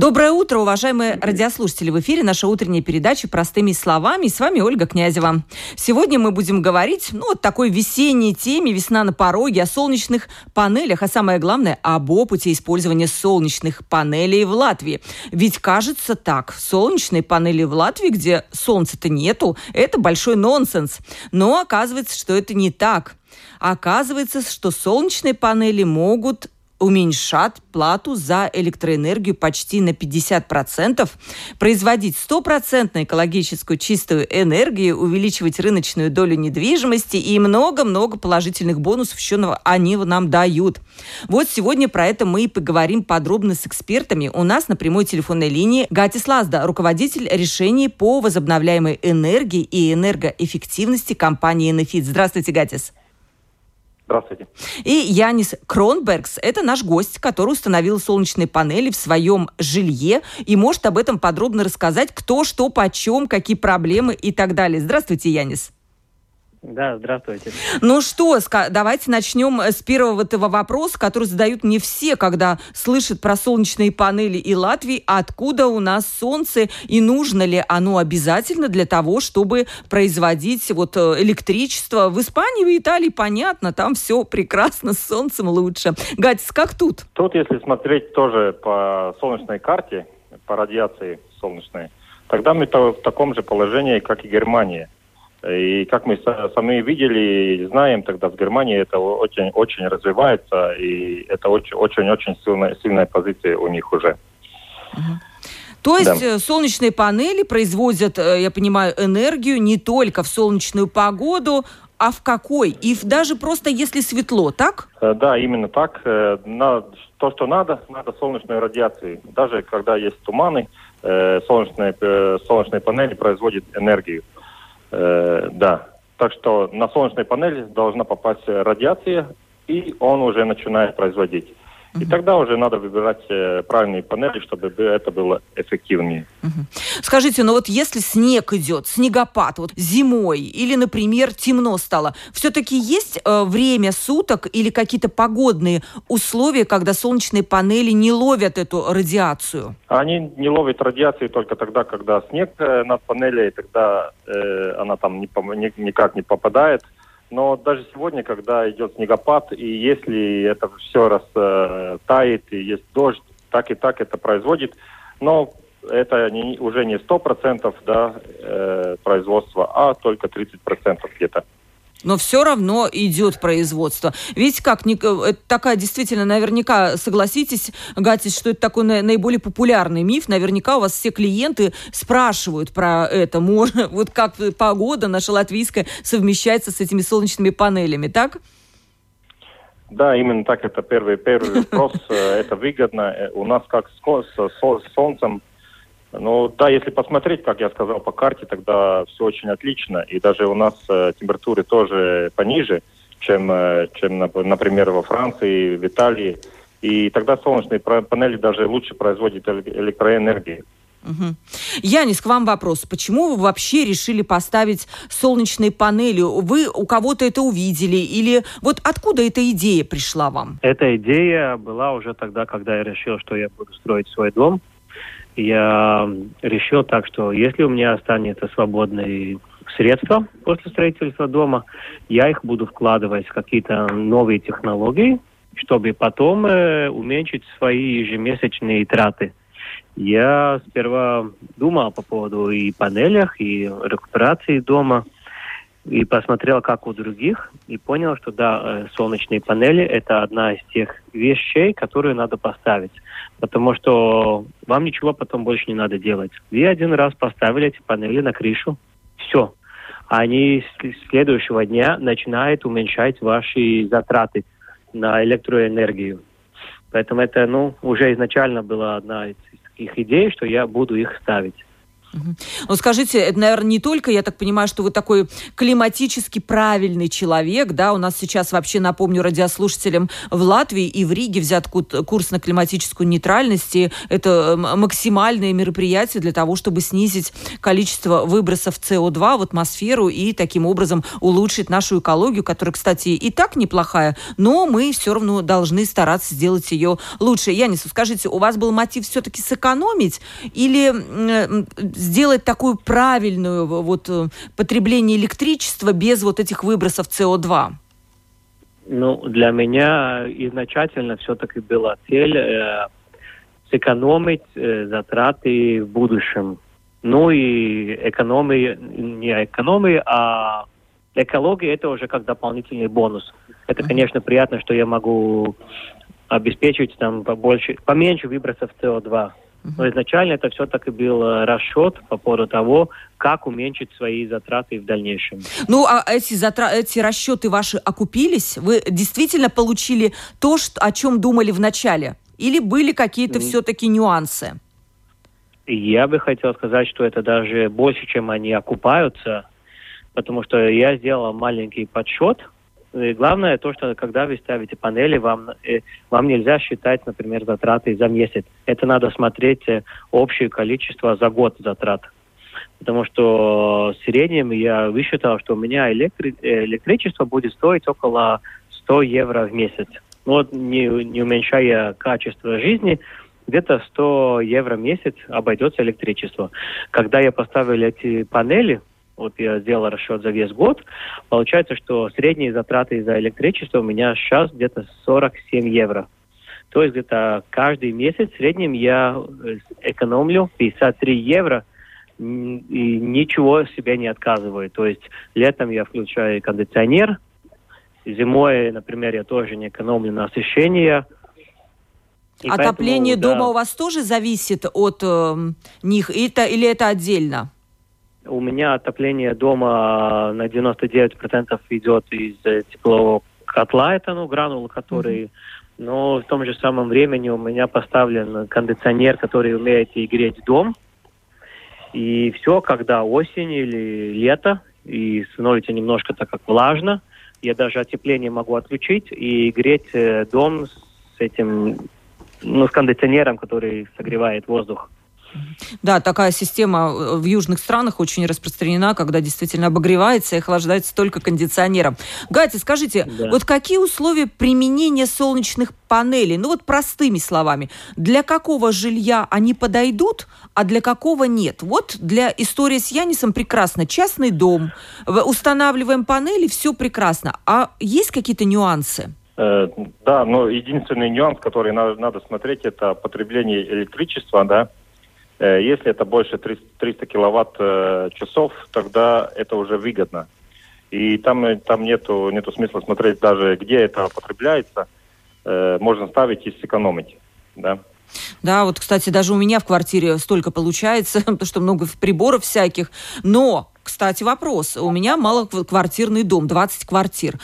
Доброе утро, уважаемые радиослушатели. В эфире наша утренняя передача «Простыми словами». И с вами Ольга Князева. Сегодня мы будем говорить, ну, о такой весенней теме «Весна на пороге», о солнечных панелях, а самое главное, об опыте использования солнечных панелей в Латвии. Ведь кажется так, солнечные панели в Латвии, где солнца-то нету, это большой нонсенс. Но оказывается, что это не так. Оказывается, что солнечные панели могут уменьшат плату за электроэнергию почти на 50%, производить стопроцентно экологическую чистую энергию, увеличивать рыночную долю недвижимости и много-много положительных бонусов еще они нам дают. Вот сегодня про это мы и поговорим подробно с экспертами. У нас на прямой телефонной линии Гатис Лазда, руководитель решений по возобновляемой энергии и энергоэффективности компании «Энефит». Здравствуйте, Гатис. Здравствуйте. И Янис Кронбергс – это наш гость, который установил солнечные панели в своем жилье и может об этом подробно рассказать, кто, что, почем, какие проблемы и так далее. Здравствуйте, Янис. Да, здравствуйте. Ну что, давайте начнем с первого этого вопроса, который задают не все, когда слышат про солнечные панели и Латвии. Откуда у нас солнце и нужно ли оно обязательно для того, чтобы производить вот э, электричество? В Испании, в Италии, понятно, там все прекрасно, с солнцем лучше. Гатис, как тут? Тут, если смотреть тоже по солнечной карте, по радиации солнечной, тогда мы в таком же положении, как и Германия – и как мы сами видели, знаем, тогда в Германии это очень, очень развивается, и это очень-очень сильная, сильная позиция у них уже. То есть да. Э, солнечные панели производят, э, я понимаю, энергию не только в солнечную погоду, а в какой? И даже просто если светло, так? Э, да, именно так. То, что надо, надо солнечной радиации. Даже когда есть туманы, солнечные, солнечные панели производят энергию. Э, да. Так что на солнечной панели должна попасть радиация, и он уже начинает производить. И тогда уже надо выбирать э, правильные панели, чтобы это было эффективнее. Скажите, ну вот если снег идет, снегопад, вот зимой, или, например, темно стало, все-таки есть э, время суток или какие-то погодные условия, когда солнечные панели не ловят эту радиацию? Они не ловят радиацию только тогда, когда снег э, над панелей, тогда э, она там не, не, никак не попадает. Но даже сегодня, когда идет снегопад, и если это все растает, и есть дождь, так и так это производит. Но это не, уже не 100% да, э, производства, а только 30% где-то но все равно идет производство. Видите, как это такая действительно, наверняка, согласитесь, Гатис, что это такой наиболее популярный миф. Наверняка у вас все клиенты спрашивают про это. Можно, вот как погода наша латвийская совмещается с этими солнечными панелями, так? Да, именно так. Это первый, первый вопрос. Э, это выгодно. Э, у нас как с солнцем ну да, если посмотреть, как я сказал, по карте, тогда все очень отлично. И даже у нас э, температуры тоже пониже, чем, э, чем, например, во Франции, в Италии. И тогда солнечные панели даже лучше производят электроэнергию. Угу. Янис, к вам вопрос. Почему вы вообще решили поставить солнечные панели? Вы у кого-то это увидели? Или вот откуда эта идея пришла вам? Эта идея была уже тогда, когда я решил, что я буду строить свой дом я решил так, что если у меня останется свободные средства после строительства дома, я их буду вкладывать в какие-то новые технологии, чтобы потом э, уменьшить свои ежемесячные траты. Я сперва думал по поводу и панелях, и рекуперации дома – и посмотрел, как у других, и понял, что да, э, солнечные панели – это одна из тех вещей, которые надо поставить. Потому что вам ничего потом больше не надо делать. Вы один раз поставили эти панели на крышу, все. Они с следующего дня начинают уменьшать ваши затраты на электроэнергию. Поэтому это, ну, уже изначально была одна из таких идей, что я буду их ставить. Ну, скажите, это, наверное, не только, я так понимаю, что вы такой климатически правильный человек, да, у нас сейчас вообще, напомню радиослушателям, в Латвии и в Риге взят курс на климатическую нейтральность, и это максимальное мероприятие для того, чтобы снизить количество выбросов СО2 в атмосферу и таким образом улучшить нашу экологию, которая, кстати, и так неплохая, но мы все равно должны стараться сделать ее лучше. Янис, скажите, у вас был мотив все-таки сэкономить или сделать такую правильную вот э, потребление электричества без вот этих выбросов СО2? Ну, для меня изначально все-таки была цель э, сэкономить э, затраты в будущем. Ну и экономии, не экономии, а экология это уже как дополнительный бонус. Это, конечно, приятно, что я могу обеспечить там побольше, поменьше выбросов СО2. Но изначально это все-таки был э, расчет по поводу того, как уменьшить свои затраты в дальнейшем. Ну, а эти, затра... эти расчеты ваши окупились? Вы действительно получили то, что... о чем думали в начале? Или были какие-то mm. все-таки нюансы? Я бы хотел сказать, что это даже больше, чем они окупаются, потому что я сделал маленький подсчет – главное то, что когда вы ставите панели, вам, э, вам нельзя считать, например, затраты за месяц. Это надо смотреть э, общее количество за год затрат. Потому что в среднем я высчитал, что у меня электри- э, электричество будет стоить около 100 евро в месяц. Ну, вот не, не уменьшая качество жизни, где-то 100 евро в месяц обойдется электричество. Когда я поставил эти панели, вот я сделал расчет за весь год, получается, что средние затраты за электричество у меня сейчас где-то 47 евро. То есть где-то каждый месяц в среднем я э, экономлю 53 евро и ничего себе не отказываю. То есть летом я включаю кондиционер, зимой, например, я тоже не экономлю на освещение. И Отопление поэтому, дома да, у вас тоже зависит от э, них, это, или это отдельно? У меня отопление дома на 99% идет из э, теплового котла, это ну, гранул, который... Mm-hmm. Но в том же самом времени у меня поставлен кондиционер, который умеет и греть дом. И все, когда осень или лето, и становится немножко так как влажно, я даже отопление могу отключить и греть э, дом с этим, ну, с кондиционером, который согревает воздух. Да, такая система э, в южных странах очень распространена, когда действительно обогревается и охлаждается только кондиционером. Гати, скажите, да. вот какие условия применения солнечных панелей? Ну вот простыми словами, для какого жилья они подойдут, а для какого нет? Вот для истории с Янисом прекрасно. Частный дом, устанавливаем панели, все прекрасно. А есть какие-то нюансы? Э, да, но единственный нюанс, который надо, надо смотреть, это потребление электричества, да, если это больше 300 киловатт э, тогда это уже выгодно. И там, э, там нету, нету смысла смотреть даже, где это потребляется. Можно ставить и сэкономить. Да. Да, вот, кстати, даже у меня в квартире столько получается, потому что много приборов всяких. Но кстати, вопрос. У меня малоквартирный дом, 20 квартир.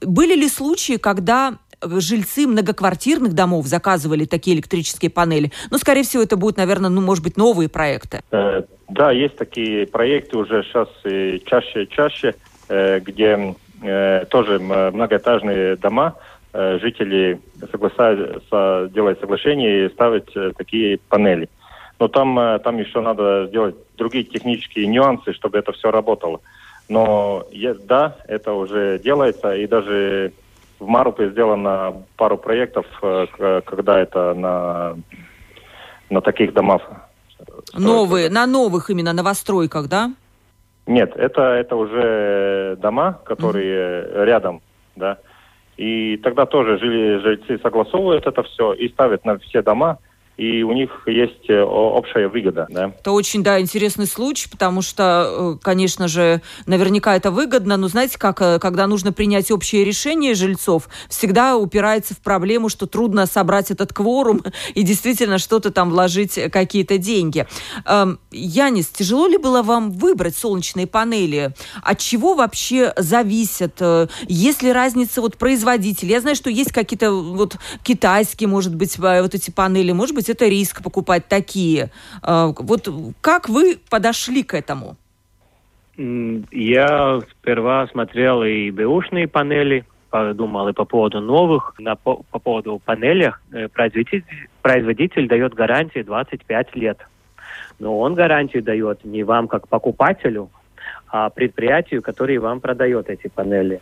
Были ли случаи, когда жильцы многоквартирных домов заказывали такие электрические панели. Но, скорее всего, это будут, наверное, ну, может быть, новые проекты. Э, да, есть такие проекты уже сейчас чаще и чаще, э, где э, тоже многоэтажные дома, жители соглашаются, делают соглашение и ставят такие панели. Но там, там еще надо сделать другие технические нюансы, чтобы это все работало. Но да, это уже делается, и даже в Марупе сделано пару проектов, э, когда это на, на таких домах. Новые, на новых именно новостройках, да? Нет, это, это уже дома, которые mm-hmm. рядом, да. И тогда тоже жили, жильцы согласовывают это все и ставят на все дома и у них есть э, общая выгода. Да? Это очень, да, интересный случай, потому что, э, конечно же, наверняка это выгодно, но знаете, как, э, когда нужно принять общее решение жильцов, всегда упирается в проблему, что трудно собрать этот кворум и действительно что-то там вложить, какие-то деньги. Эм, Янис, тяжело ли было вам выбрать солнечные панели? От чего вообще зависят? Есть ли разница вот производителей? Я знаю, что есть какие-то вот китайские, может быть, вот эти панели, может быть, быть, это риск покупать такие. Э, вот как вы подошли к этому? Я сперва смотрел и бэушные панели, подумал и по поводу новых. На, по, по поводу панелей э, производитель, производитель дает гарантии 25 лет. Но он гарантию дает не вам как покупателю, а предприятию, которое вам продает эти панели.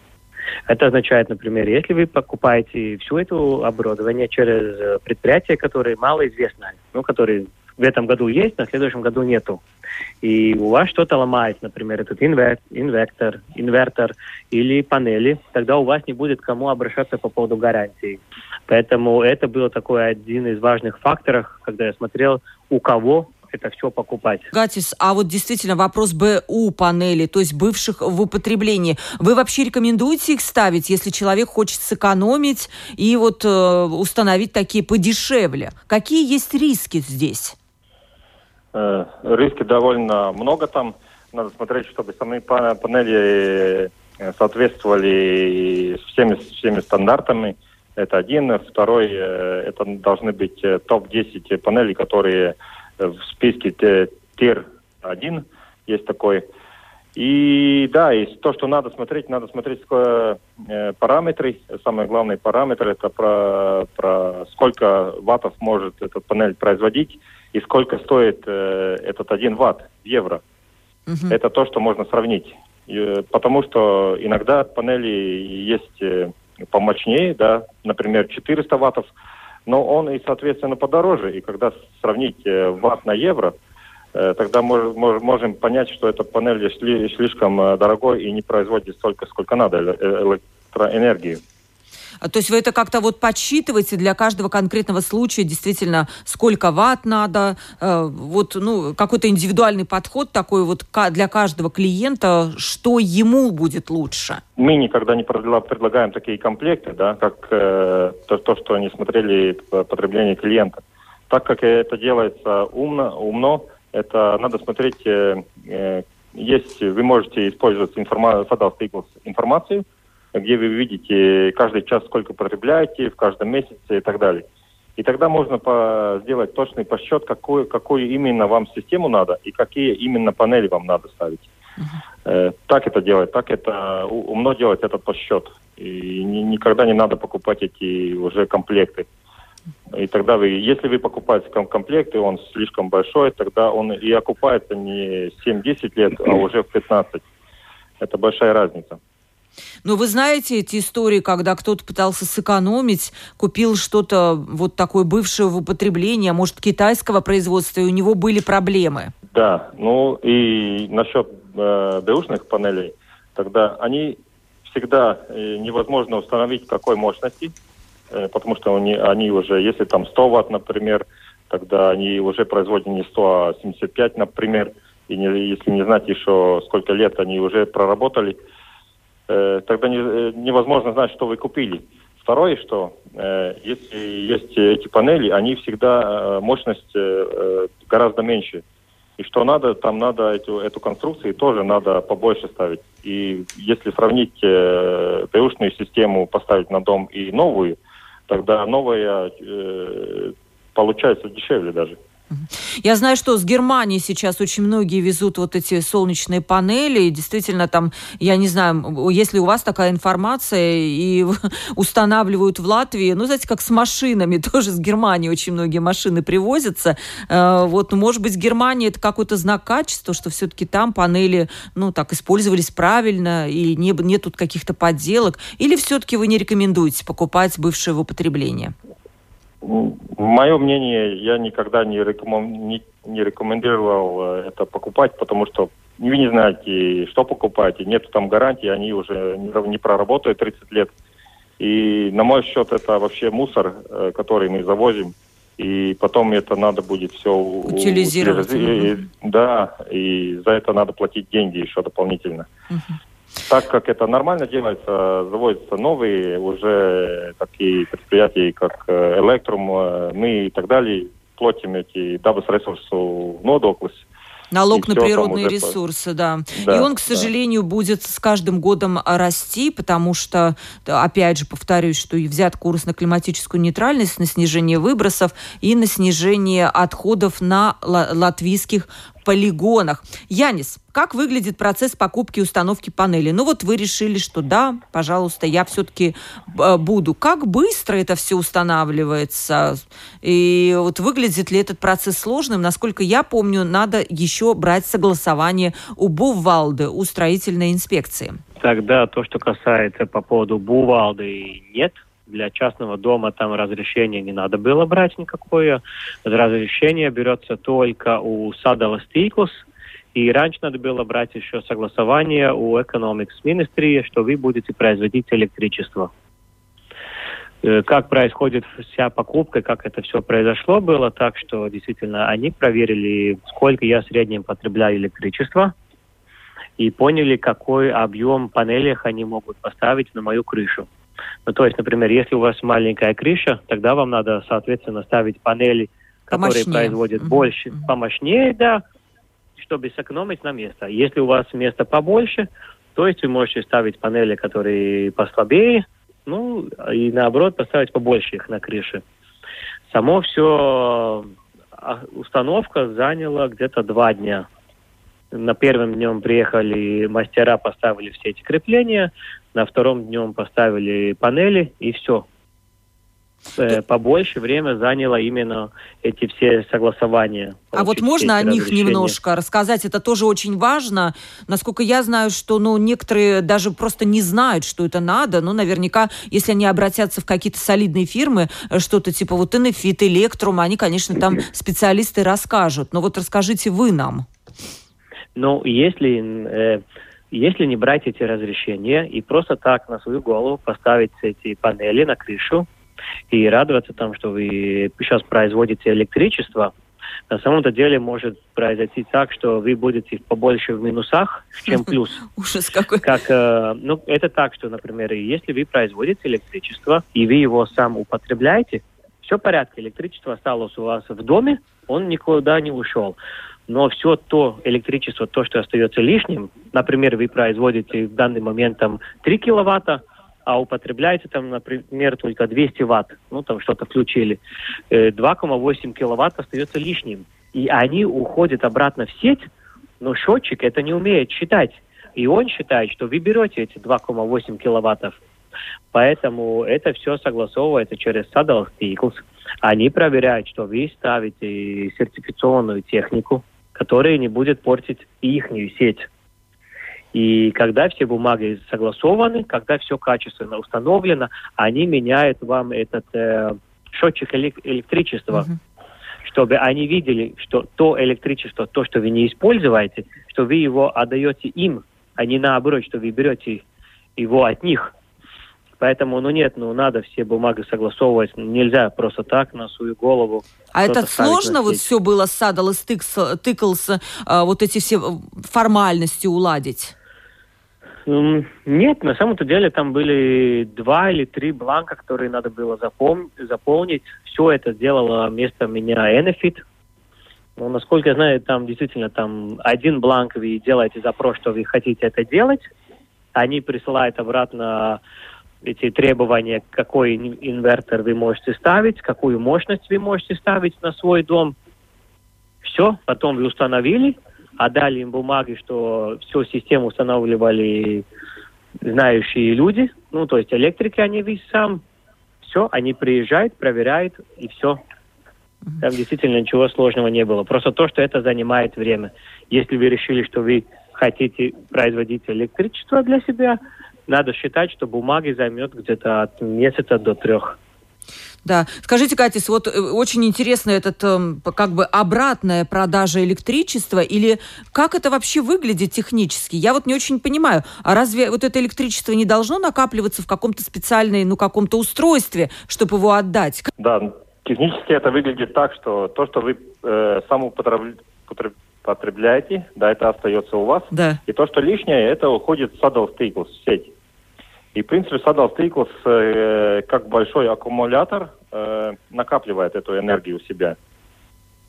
Это означает, например, если вы покупаете все это оборудование через э, предприятие, которое малоизвестно, ну, которое в этом году есть, на следующем году нету. И у вас что-то ломается, например, этот инвер, инвертор, инвертор или панели, тогда у вас не будет кому обращаться по поводу гарантии. Поэтому это был такой один из важных факторов, когда я смотрел, у кого это все покупать. Гатис, а вот действительно вопрос БУ панели, то есть бывших в употреблении. Вы вообще рекомендуете их ставить, если человек хочет сэкономить и вот э, установить такие подешевле? Какие есть риски здесь? Э, риски довольно много там. Надо смотреть, чтобы сами панели э, соответствовали всеми, всеми стандартами. Это один. Второй, э, это должны быть топ-10 панелей, которые в списке ТИР-1 есть такой. И да, и то, что надо смотреть, надо смотреть э, параметры. Самый главный параметр это про, про сколько ваттов может эта панель производить и сколько стоит э, этот один ватт в евро. Uh-huh. Это то, что можно сравнить. И, э, потому что иногда панели есть э, помощнее, да, например, 400 ваттов, но он и, соответственно, подороже. И когда сравнить э, ватт на евро, э, тогда мож, можем понять, что эта панель сли, слишком э, дорогой и не производит столько, сколько надо электроэнергии. А, то есть вы это как-то вот подсчитываете для каждого конкретного случая, действительно, сколько ватт надо, вот, ну, какой-то индивидуальный подход такой вот для каждого клиента, что ему будет лучше? Мы никогда не предлагаем такие комплекты, да, как э, то, то, что они смотрели потребление клиента. Так как это делается умно, умно, это надо смотреть, э, э, есть, вы можете использовать информацию, информацию, где вы видите каждый час, сколько потребляете в каждом месяце и так далее. И тогда можно по, сделать точный подсчет, какую, какую именно вам систему надо и какие именно панели вам надо ставить. Uh-huh. так это делать, так это умно делать этот подсчет. И ни, никогда не надо покупать эти уже комплекты. И тогда вы, если вы покупаете комплект, и он слишком большой, тогда он и окупается не 7-10 лет, а уже в 15. Это большая разница. Но вы знаете эти истории, когда кто-то пытался сэкономить, купил что-то вот такое бывшее в употреблении, а может китайского производства, и у него были проблемы? Да, ну и насчет э, бэушных панелей, тогда они всегда э, невозможно установить какой мощности, э, потому что они, они уже, если там 100 ватт, например, тогда они уже производят не 100, а 75, например, и не, если не знать еще сколько лет они уже проработали, тогда не, э, невозможно знать, что вы купили. Второе, что э, если есть эти панели, они всегда э, мощность э, э, гораздо меньше. И что надо, там надо эту, эту конструкцию тоже надо побольше ставить. И если сравнить э, ТУшную систему, поставить на дом и новую, тогда новая э, получается дешевле даже. Я знаю, что с Германии сейчас очень многие везут вот эти солнечные панели. И действительно, там, я не знаю, если у вас такая информация и устанавливают в Латвии, ну, знаете, как с машинами, тоже с Германии очень многие машины привозятся. Э, вот, ну, может быть, Германия это какой-то знак качества, что все-таки там панели, ну, так, использовались правильно и не, нет тут каких-то подделок. Или все-таки вы не рекомендуете покупать бывшее в употребление? Мое мнение, я никогда не, рекомен... не, не рекомендовал э, это покупать, потому что вы не знаете, что покупаете, нет там гарантии, они уже не проработают 30 лет. И на мой счет это вообще мусор, э, который мы завозим. И потом это надо будет все утилизировать. утилизировать. Да, и за это надо платить деньги еще дополнительно. Uh-huh. Так как это нормально делается, заводятся новые уже такие предприятия, как Электрум, мы и так далее, платим эти dabas ресурсу нодоклus. Налог на природные ресурсы, да. да. И он, к сожалению, да. будет с каждым годом расти, потому что, опять же, повторюсь, что и взят курс на климатическую нейтральность, на снижение выбросов и на снижение отходов на латвийских полигонах. Янис, как выглядит процесс покупки и установки панели? Ну вот вы решили, что да, пожалуйста, я все-таки э, буду. Как быстро это все устанавливается? И вот выглядит ли этот процесс сложным? Насколько я помню, надо еще брать согласование у Бувалды, у строительной инспекции. Тогда то, что касается по поводу Бувалды, нет, для частного дома там разрешения не надо было брать никакое. Разрешение берется только у Садова Стиклус. И раньше надо было брать еще согласование у Economics Ministry, что вы будете производить электричество. Э, как происходит вся покупка, как это все произошло, было так, что действительно они проверили, сколько я в среднем потребляю электричества, и поняли, какой объем панелей они могут поставить на мою крышу. Ну, то есть, например, если у вас маленькая крыша, тогда вам надо, соответственно, ставить панели, которые помощнее. производят mm-hmm. больше, mm-hmm. помощнее, да, чтобы сэкономить на место. Если у вас место побольше, то есть вы можете ставить панели, которые послабее, ну, и наоборот поставить побольше их на крыше. Само все а, установка заняла где-то два дня. На первом днем приехали мастера, поставили все эти крепления, на втором днем поставили панели и все. Э, побольше время заняло именно эти все согласования. А вот можно о них немножко рассказать? Это тоже очень важно. Насколько я знаю, что ну, некоторые даже просто не знают, что это надо. Ну, наверняка, если они обратятся в какие-то солидные фирмы, э, что-то типа вот Энефит, Электрум, они, конечно, там специалисты расскажут. Но вот расскажите вы нам. Ну, если... Э, если не брать эти разрешения и просто так на свою голову поставить эти панели на крышу и радоваться тому, что вы сейчас производите электричество, на самом-то деле может произойти так, что вы будете побольше в минусах, чем плюс. Ужас какой. Как, э, ну, это так, что, например, если вы производите электричество, и вы его сам употребляете, все в порядке, электричество осталось у вас в доме, он никуда не ушел но все то электричество, то, что остается лишним, например, вы производите в данный момент там 3 киловатта, а употребляете там, например, только 200 ватт, ну там что-то включили, 2,8 э, киловатт остается лишним. И они уходят обратно в сеть, но счетчик это не умеет считать. И он считает, что вы берете эти 2,8 киловаттов. Поэтому это все согласовывается через Saddle Staples. Они проверяют, что вы ставите сертифицированную технику, которая не будет портить их сеть. И когда все бумаги согласованы, когда все качественно установлено, они меняют вам этот э, счетчик электричества, mm-hmm. чтобы они видели, что то электричество, то, что вы не используете, что вы его отдаете им, а не наоборот, что вы берете его от них. Поэтому, ну нет, ну надо все бумаги согласовывать. Нельзя просто так на свою голову. А это сложно вот все было с Садал и Тыклс, а, вот эти все формальности уладить? Нет, на самом-то деле там были два или три бланка, которые надо было запом- заполнить. Все это сделало вместо меня Enefit. Но, насколько я знаю, там действительно там один бланк вы делаете запрос, что вы хотите это делать. Они присылают обратно эти требования, какой инвертор вы можете ставить, какую мощность вы можете ставить на свой дом. Все, потом вы установили, отдали им бумаги, что всю систему устанавливали знающие люди, ну, то есть электрики они весь сам. Все, они приезжают, проверяют, и все. Там действительно ничего сложного не было. Просто то, что это занимает время. Если вы решили, что вы хотите производить электричество для себя, надо считать, что бумаги займет где-то от месяца до трех. Да. Скажите, Катис, вот э, очень интересно этот эм, как бы обратная продажа электричества или как это вообще выглядит технически? Я вот не очень понимаю. А разве вот это электричество не должно накапливаться в каком-то специальном, ну, каком-то устройстве, чтобы его отдать? Да, технически это выглядит так, что то, что вы э, сам потребляете, да, это остается у вас. Да. И то, что лишнее, это уходит в Saddle Staples, в сеть. И, в принципе, Saddle Staples, э, как большой аккумулятор, э, накапливает эту энергию у себя.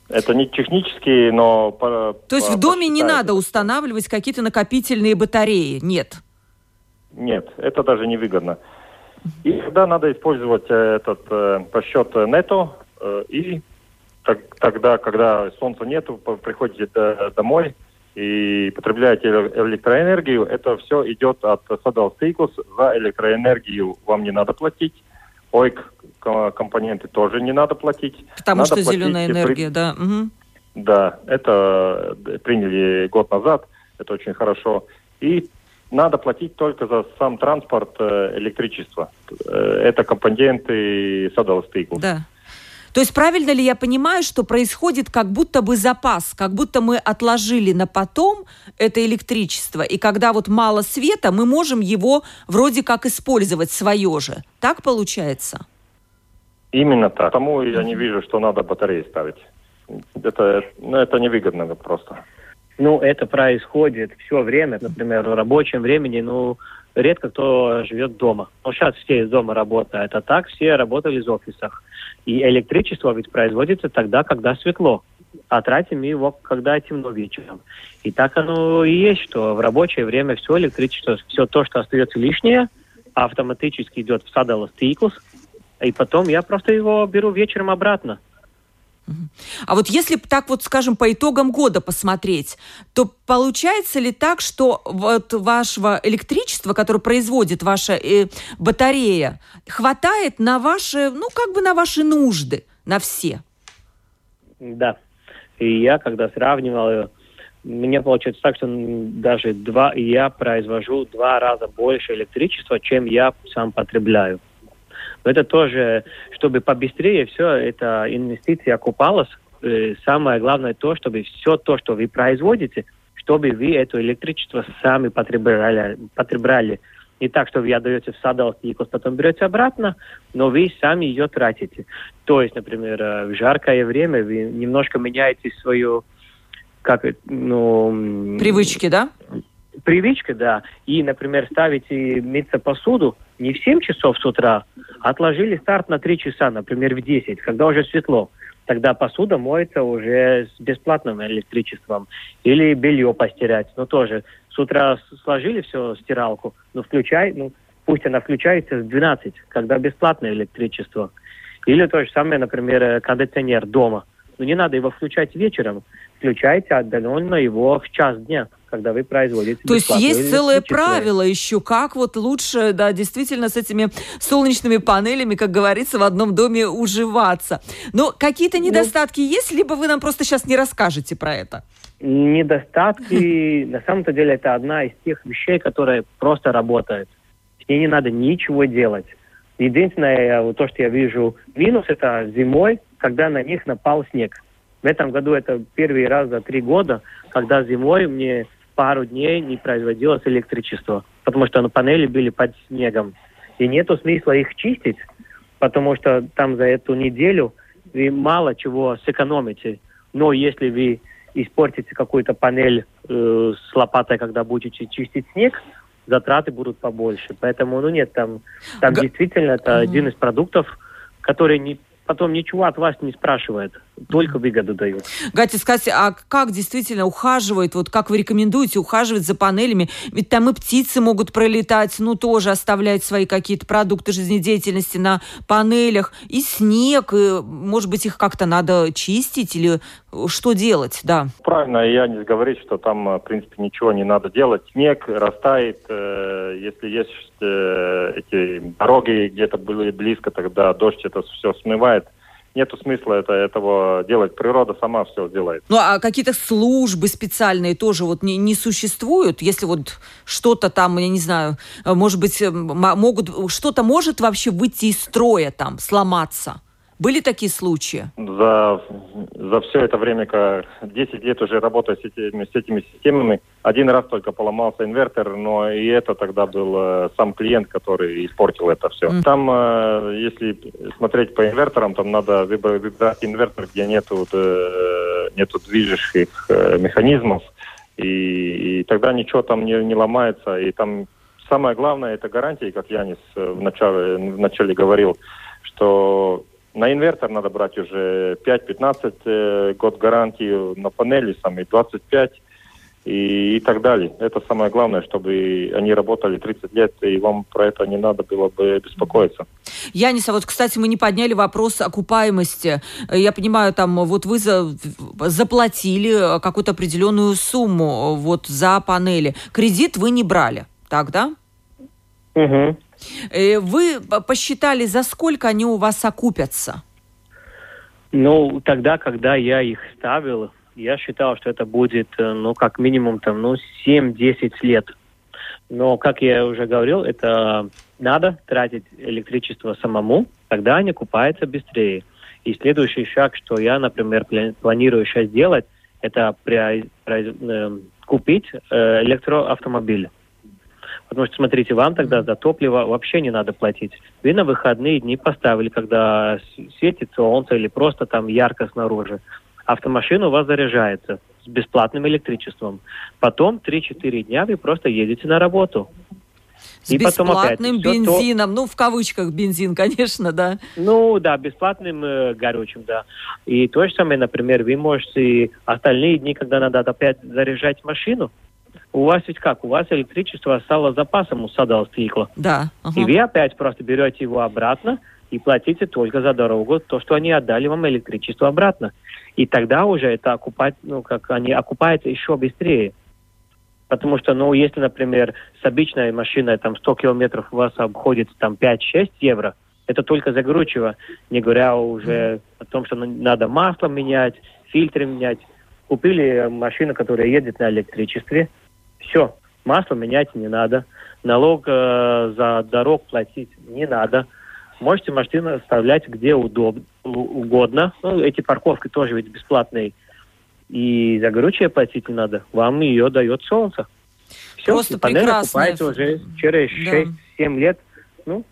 Это не технически, но... По, То есть в доме не надо устанавливать какие-то накопительные батареи? Нет? Нет, это даже не выгодно. И тогда надо использовать э, этот э, расчет нетто, э, и так, тогда, когда солнца нету, приходите домой и потребляете электроэнергию, это все идет от Saddle Cycles. За электроэнергию вам не надо платить. ОИК компоненты тоже не надо платить. Потому надо что зеленая энергия, при... да. Угу. Да, это приняли год назад, это очень хорошо. И надо платить только за сам транспорт э, электричества. Э, это компоненты Saddle Cycles. Да. То есть правильно ли я понимаю, что происходит как будто бы запас, как будто мы отложили на потом это электричество, и когда вот мало света, мы можем его вроде как использовать свое же. Так получается? Именно так. Потому я не вижу, что надо батареи ставить. Это, ну, это невыгодно просто. Ну, это происходит все время, например, в рабочем времени, ну, редко кто живет дома. Ну, сейчас все из дома работают, а так все работали из офисах. И электричество ведь производится тогда, когда светло, а тратим его, когда темно вечером. И так оно и есть, что в рабочее время все электричество, все то, что остается лишнее, автоматически идет в Cycles, и потом я просто его беру вечером обратно. А вот если так вот, скажем, по итогам года посмотреть, то получается ли так, что вот вашего электричества, которое производит ваша э, батарея, хватает на ваши, ну, как бы на ваши нужды, на все? Да. И я, когда сравнивал, мне получается так, что даже два, я произвожу два раза больше электричества, чем я сам потребляю. Это тоже, чтобы побыстрее все это инвестиция окупалась, э, самое главное то, чтобы все то, что вы производите, чтобы вы это электричество сами потребляли. потребляли. Не так, что вы отдаете в садовый стикус, потом берете обратно, но вы сами ее тратите. То есть, например, э, в жаркое время вы немножко меняете свою как ну привычки, да? Привычка, да. И, например, ставите мыться посуду не в 7 часов с утра, Отложили старт на 3 часа, например, в 10, когда уже светло. Тогда посуда моется уже с бесплатным электричеством. Или белье постирать. Ну, тоже с утра сложили все стиралку, но включай, ну, пусть она включается в 12, когда бесплатное электричество. Или то же самое, например, э, кондиционер дома. Но не надо его включать вечером. Включайте отдаленно его в час дня когда вы производите То есть есть целое правило еще, как вот лучше, да, действительно с этими солнечными панелями, как говорится, в одном доме уживаться. Но какие-то ну. недостатки ну, есть, либо вы нам просто сейчас не расскажете про это? Недостатки, на самом-то деле, это одна из тех вещей, которые просто работают. С ней не надо ничего делать. Единственное, то, что я вижу минус, это зимой, когда на них напал снег. В этом году это первый раз за три года, когда зимой мне пару дней не производилось электричество, потому что на панели были под снегом. И нету смысла их чистить, потому что там за эту неделю вы мало чего сэкономите. Но если вы испортите какую-то панель э, с лопатой, когда будете чистить снег, затраты будут побольше. Поэтому, ну нет, там, там Г... действительно это mm-hmm. один из продуктов, который не потом ничего от вас не спрашивает, только выгоду дают. Гатя, скажите, а как действительно ухаживает, вот как вы рекомендуете ухаживать за панелями? Ведь там и птицы могут пролетать, ну тоже оставлять свои какие-то продукты жизнедеятельности на панелях, и снег, и, может быть, их как-то надо чистить или что делать, да? Правильно, я не говорить, что там, в принципе, ничего не надо делать. Снег растает, э, если есть э, эти дороги где-то были близко, тогда дождь это все смывает нету смысла это, этого делать. Природа сама все делает. Ну, а какие-то службы специальные тоже вот не, не существуют? Если вот что-то там, я не знаю, может быть, могут, что-то может вообще выйти из строя там, сломаться? Были такие случаи? За, за все это время, как 10 лет уже работаю с этими, с этими системами, один раз только поломался инвертор, но и это тогда был э, сам клиент, который испортил это все. Mm. Там, э, если смотреть по инверторам, там надо выбрать, выбрать инвертор, где нету, э, нету движущих э, механизмов, и, и тогда ничего там не, не ломается, и там самое главное это гарантия, как Янис в начале, в начале говорил, что на инвертор надо брать уже 5-15 э, год гарантии, на панели сами 25 и, и так далее. Это самое главное, чтобы они работали 30 лет, и вам про это не надо было бы беспокоиться. Янис, а вот, кстати, мы не подняли вопрос окупаемости. Я понимаю, там вот вы за, заплатили какую-то определенную сумму вот за панели. Кредит вы не брали, так, да? Угу. Вы посчитали, за сколько они у вас окупятся? Ну, тогда, когда я их ставил, я считал, что это будет, э, ну, как минимум, там, ну, 7-10 лет. Но, как я уже говорил, это надо тратить электричество самому, тогда они купаются быстрее. И следующий шаг, что я, например, планирую сейчас делать, это при, при, э, купить э, электроавтомобиль. Потому что, смотрите, вам тогда за топливо вообще не надо платить. Вы на выходные дни поставили, когда светит солнце или просто там ярко снаружи автомашина у вас заряжается с бесплатным электричеством. Потом 3-4 дня вы просто едете на работу. С и бесплатным опять, бензином, то... ну, в кавычках бензин, конечно, да. Ну, да, бесплатным э, горючим, да. И то же самое, например, вы можете остальные дни, когда надо опять заряжать машину, у вас ведь как? У вас электричество стало запасом у сада стекла. Да. Ага. И вы опять просто берете его обратно и платите только за дорогу то, что они отдали вам электричество обратно. И тогда уже это окупать, ну, как они окупаются еще быстрее. Потому что, ну, если, например, с обычной машиной там 100 километров у вас обходится там 5-6 евро, это только за горючего, не говоря уже о том, что надо масло менять, фильтры менять. Купили машину, которая едет на электричестве, все, масло менять не надо, налог э, за дорог платить не надо, Можете машину оставлять где удобно, угодно. Ну, эти парковки тоже ведь бесплатные. И за горючее платить не надо. Вам ее дает солнце. Все, Просто прекрасно. уже через да. 6-7 лет. Ну,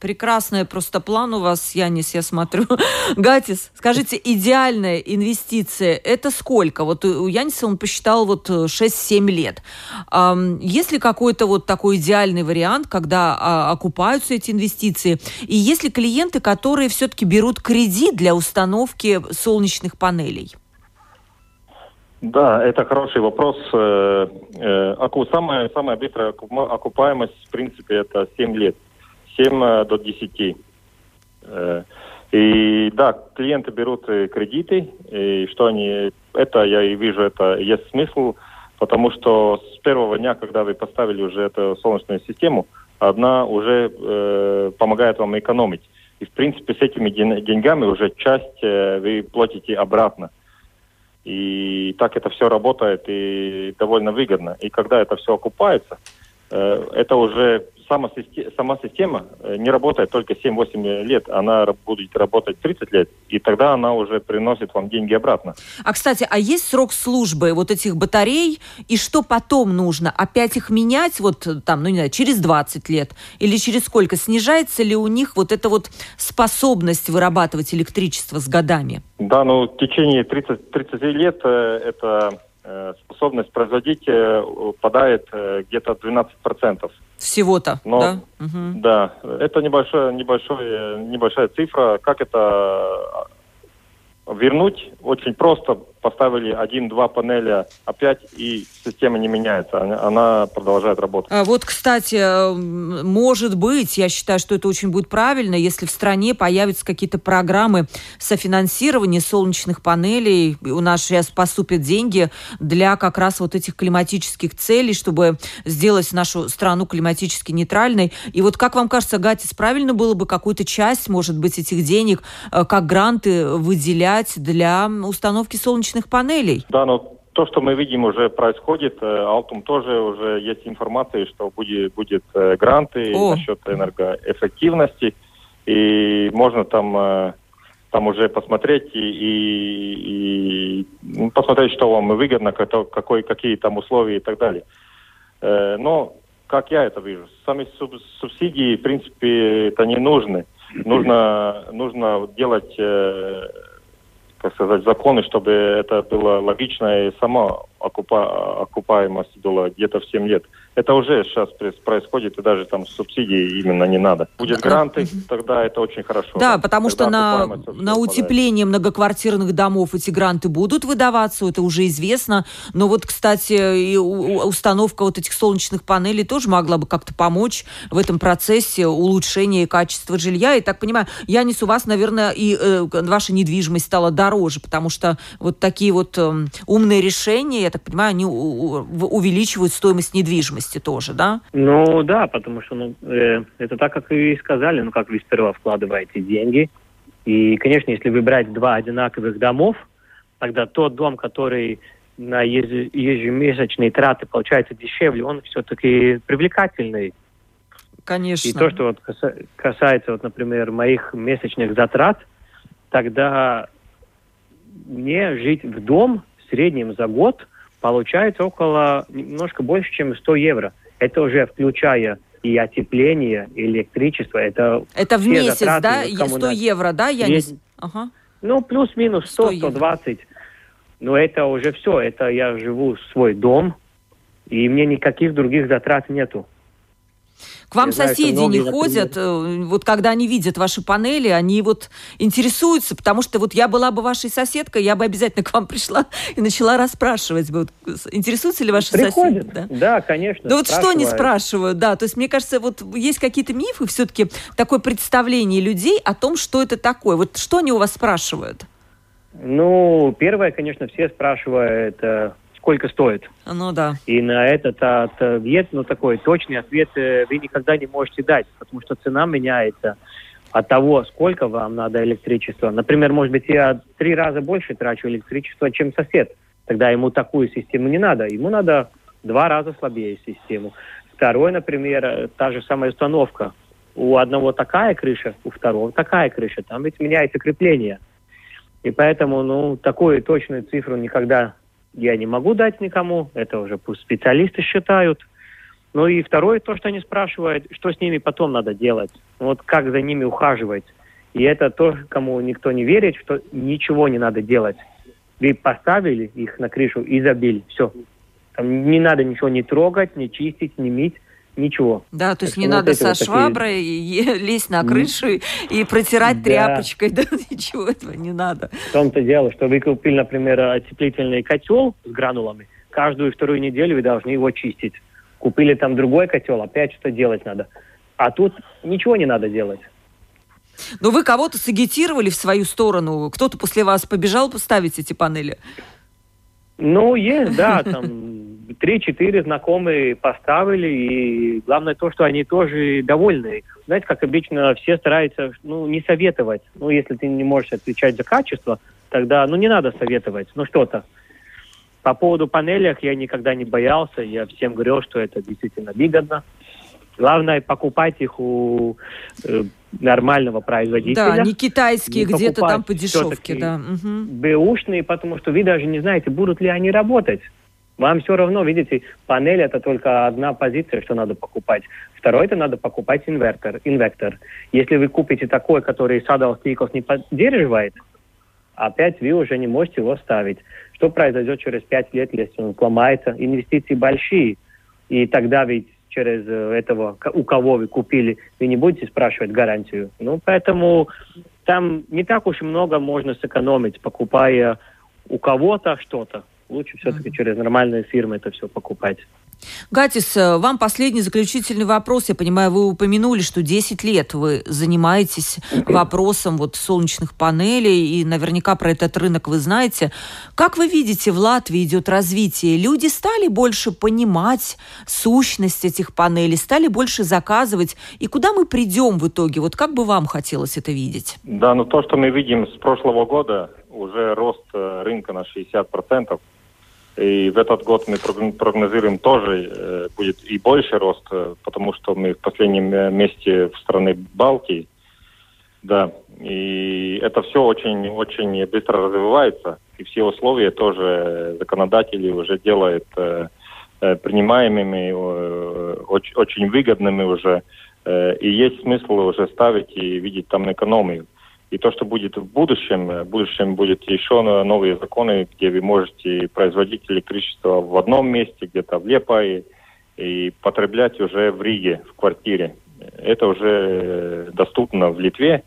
Прекрасный просто план у вас, Янис, я смотрю. Гатис, скажите, идеальная инвестиция – это сколько? Вот у Яниса он посчитал вот 6-7 лет. Есть ли какой-то вот такой идеальный вариант, когда а, окупаются эти инвестиции? И есть ли клиенты, которые все-таки берут кредит для установки солнечных панелей? Да, это хороший вопрос. Э, э, самая, самая быстрая окупаемость, в принципе, это 7 лет. 7 э, до 10. Э, и да, клиенты берут э, кредиты, и что они, это я и вижу, это есть смысл, потому что с первого дня, когда вы поставили уже эту солнечную систему, одна уже э, помогает вам экономить. И в принципе с этими деньгами уже часть вы платите обратно. И так это все работает и довольно выгодно. И когда это все окупается, это уже сама, сама система э, не работает только 7-8 лет, она будет работать 30 лет, и тогда она уже приносит вам деньги обратно. А, кстати, а есть срок службы вот этих батарей, и что потом нужно? Опять их менять, вот там, ну не знаю, через 20 лет? Или через сколько? Снижается ли у них вот эта вот способность вырабатывать электричество с годами? Да, ну в течение 30, 30 лет э, это э, способность производить падает где-то 12%. Всего-то, Но, да? Угу. Да, это небольшая, небольшая, небольшая цифра. Как это вернуть? Очень просто поставили один-два панеля опять, и система не меняется, она продолжает работать. А вот, кстати, может быть, я считаю, что это очень будет правильно, если в стране появятся какие-то программы софинансирования солнечных панелей, у нас сейчас поступят деньги для как раз вот этих климатических целей, чтобы сделать нашу страну климатически нейтральной. И вот как вам кажется, Гатис, правильно было бы какую-то часть, может быть, этих денег э, как гранты выделять для установки солнечных солнечных панелей. Да, но то, что мы видим, уже происходит. Э, Алтум тоже уже есть информация, что будет, будет э, гранты О. насчет энергоэффективности. И можно там, э, там уже посмотреть и, и, и ну, посмотреть, что вам выгодно, какой, какие там условия и так далее. Но как я это вижу, сами субсидии, в принципе, это не нужны. Нужно, нужно делать как сказать, законы, чтобы это было логично и сама окупа, окупаемость была где-то в 7 лет. Это уже сейчас происходит, и даже там субсидии именно не надо. Будет гранты, тогда это очень хорошо. Да, потому что на, на утепление многоквартирных домов эти гранты будут выдаваться, это уже известно. Но вот, кстати, и установка вот этих солнечных панелей тоже могла бы как-то помочь в этом процессе улучшения качества жилья. И так понимаю, я несу вас, наверное, и э, ваша недвижимость стала дороже, потому что вот такие вот э, умные решения, я так понимаю, они увеличивают стоимость недвижимости тоже, да? Ну да, потому что ну, э, это так, как и сказали, ну как вы сперва вкладываете деньги. И, конечно, если выбирать два одинаковых домов, тогда тот дом, который на ежемесячные траты получается дешевле, он все-таки привлекательный. Конечно. И то, что вот касается, вот, например, моих месячных затрат, тогда мне жить в дом в среднем за год получается около немножко больше, чем 100 евро. Это уже включая и отепление, и электричество. Это, это в месяц, затраты, да? 100 евро, да? Я не... ага. Ну, плюс-минус 100-120. Но это уже все. Это я живу в свой дом, и мне никаких других затрат нету. К вам Я соседи знаю, не ходят, например... Э, вот когда они видят ваши панели, они вот интересуются, потому что вот я была бы вашей соседкой, я бы обязательно к вам пришла и начала расспрашивать. Вот, интересуются ли ваши Приходят. соседи? Да? да, конечно. Да вот что они спрашивают, да. То есть, мне кажется, вот есть какие-то мифы, все-таки такое представление людей о том, что это такое. Вот что они у вас спрашивают? Ну, первое, конечно, все спрашивают, э, сколько стоит. Ну да. И на этот ответ, ну такой точный ответ э, вы никогда не можете дать, потому что цена меняется от того, сколько вам надо электричества. Например, может быть, я три раза больше трачу электричество, чем сосед. Тогда ему такую систему не надо. Ему надо два раза слабее систему. Второй, например, э, та же самая установка. У одного такая крыша, у второго такая крыша. Там ведь меняется крепление. И поэтому, ну, такую точную цифру никогда я не могу дать никому, это уже пусть специалисты считают. Ну и второе, то, что они спрашивают, что с ними потом надо делать, вот как за ними ухаживать. И это то, кому никто не верит, что ничего не надо делать. Вы поставили их на крышу и забили, все. Там не надо ничего не трогать, не чистить, не мить ничего. Да, то есть так не надо со вот шваброй такие... лезть на крышу mm. и протирать да. тряпочкой, да, ничего этого не надо. В том-то дело, что вы купили, например, отеплительный котел с гранулами, каждую вторую неделю вы должны его чистить. Купили там другой котел, опять что делать надо. А тут ничего не надо делать. Но вы кого-то сагитировали в свою сторону? Кто-то после вас побежал поставить эти панели? Ну, есть, да, там три-четыре знакомые поставили, и главное то, что они тоже довольны. Знаете, как обычно все стараются ну, не советовать. Ну, если ты не можешь отвечать за качество, тогда ну не надо советовать, ну что-то. По поводу панелек я никогда не боялся, я всем говорил, что это действительно выгодно. Главное покупать их у э, нормального производителя. Да, не китайские, где-то там по дешевке, да. Угу. Бэушные, потому что вы даже не знаете, будут ли они работать. Вам все равно, видите, панель это только одна позиция, что надо покупать. Второе, это надо покупать инвертор. инвектор. Если вы купите такой, который Saddle Stиков не поддерживает, опять вы уже не можете его ставить. Что произойдет через пять лет, если он сломается? Инвестиции большие. И тогда ведь через э, этого, у кого вы купили, вы не будете спрашивать гарантию. Ну, поэтому там не так уж много можно сэкономить, покупая у кого-то что-то лучше все-таки через нормальные фирмы это все покупать. Гатис, э, вам последний заключительный вопрос. Я понимаю, вы упомянули, что 10 лет вы занимаетесь вопросом вот солнечных панелей, и наверняка про этот рынок вы знаете. Как вы видите, в Латвии идет развитие? Люди стали больше понимать сущность этих панелей, стали больше заказывать. И куда мы придем в итоге? Вот как бы вам хотелось это видеть? Да, ну то, что мы видим с прошлого года, уже рост э, рынка на 60%. И в этот год мы прогнозируем тоже э, будет и больше рост, э, потому что мы в последнем э, месте в стране Балтии. Да, и это все очень-очень быстро развивается, и все условия тоже законодатели уже делают принимаемыми, очень, очень выгодными уже. И есть смысл уже ставить и видеть там экономию. И то, что будет в будущем, в будущем будет еще новые законы, где вы можете производить электричество в одном месте, где-то в Лепае, и потреблять уже в Риге, в квартире. Это уже доступно в Литве,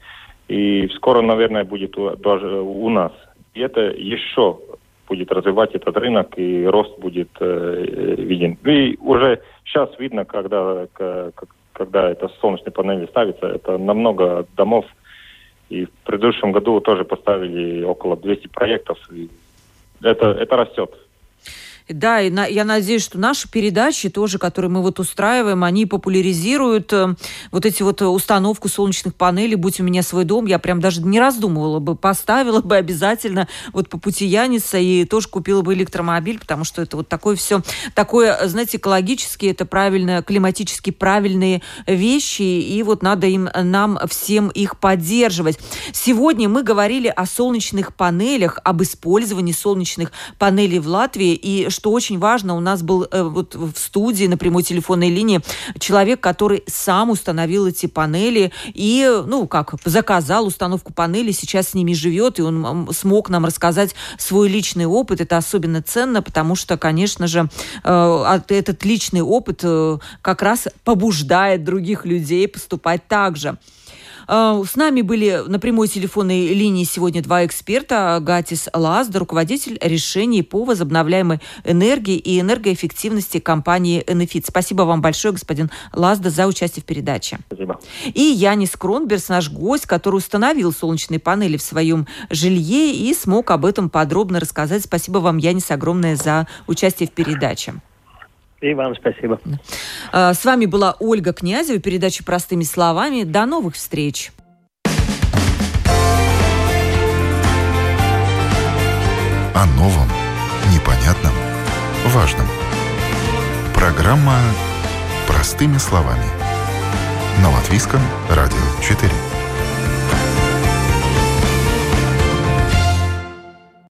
и скоро, наверное, будет даже у нас. И это еще будет развивать этот рынок, и рост будет э, виден. И уже сейчас видно, когда, когда это солнечные панели ставятся, это намного домов. И в предыдущем году тоже поставили около 200 проектов. И это, это растет. Да, и на, я надеюсь, что наши передачи тоже, которые мы вот устраиваем, они популяризируют э, вот эти вот э, установку солнечных панелей. Будь у меня свой дом, я прям даже не раздумывала бы, поставила бы обязательно вот по пути Яниса и тоже купила бы электромобиль, потому что это вот такое все, такое, знаете, экологически, это правильно, климатически правильные вещи, и вот надо им, нам всем их поддерживать. Сегодня мы говорили о солнечных панелях, об использовании солнечных панелей в Латвии, и что очень важно, у нас был э, вот в студии на прямой телефонной линии человек, который сам установил эти панели и, ну, как, заказал установку панели, сейчас с ними живет, и он смог нам рассказать свой личный опыт. Это особенно ценно, потому что, конечно же, э, этот личный опыт э, как раз побуждает других людей поступать так же. А, с нами были на прямой телефонной линии сегодня два эксперта. Гатис Лазда, руководитель решений по возобновляемой энергии и энергоэффективности компании Энефит. Спасибо вам большое, господин Лазда, за участие в передаче. Спасибо. И Янис Кронберс, наш гость, который установил солнечные панели в своем жилье и смог об этом подробно рассказать. Спасибо вам, Янис, огромное за участие в передаче. И вам спасибо. А, с вами была Ольга Князева, передача «Простыми словами». До новых встреч. О новом, непонятном, важном. Программа «Простыми словами». На Латвийском радио 4.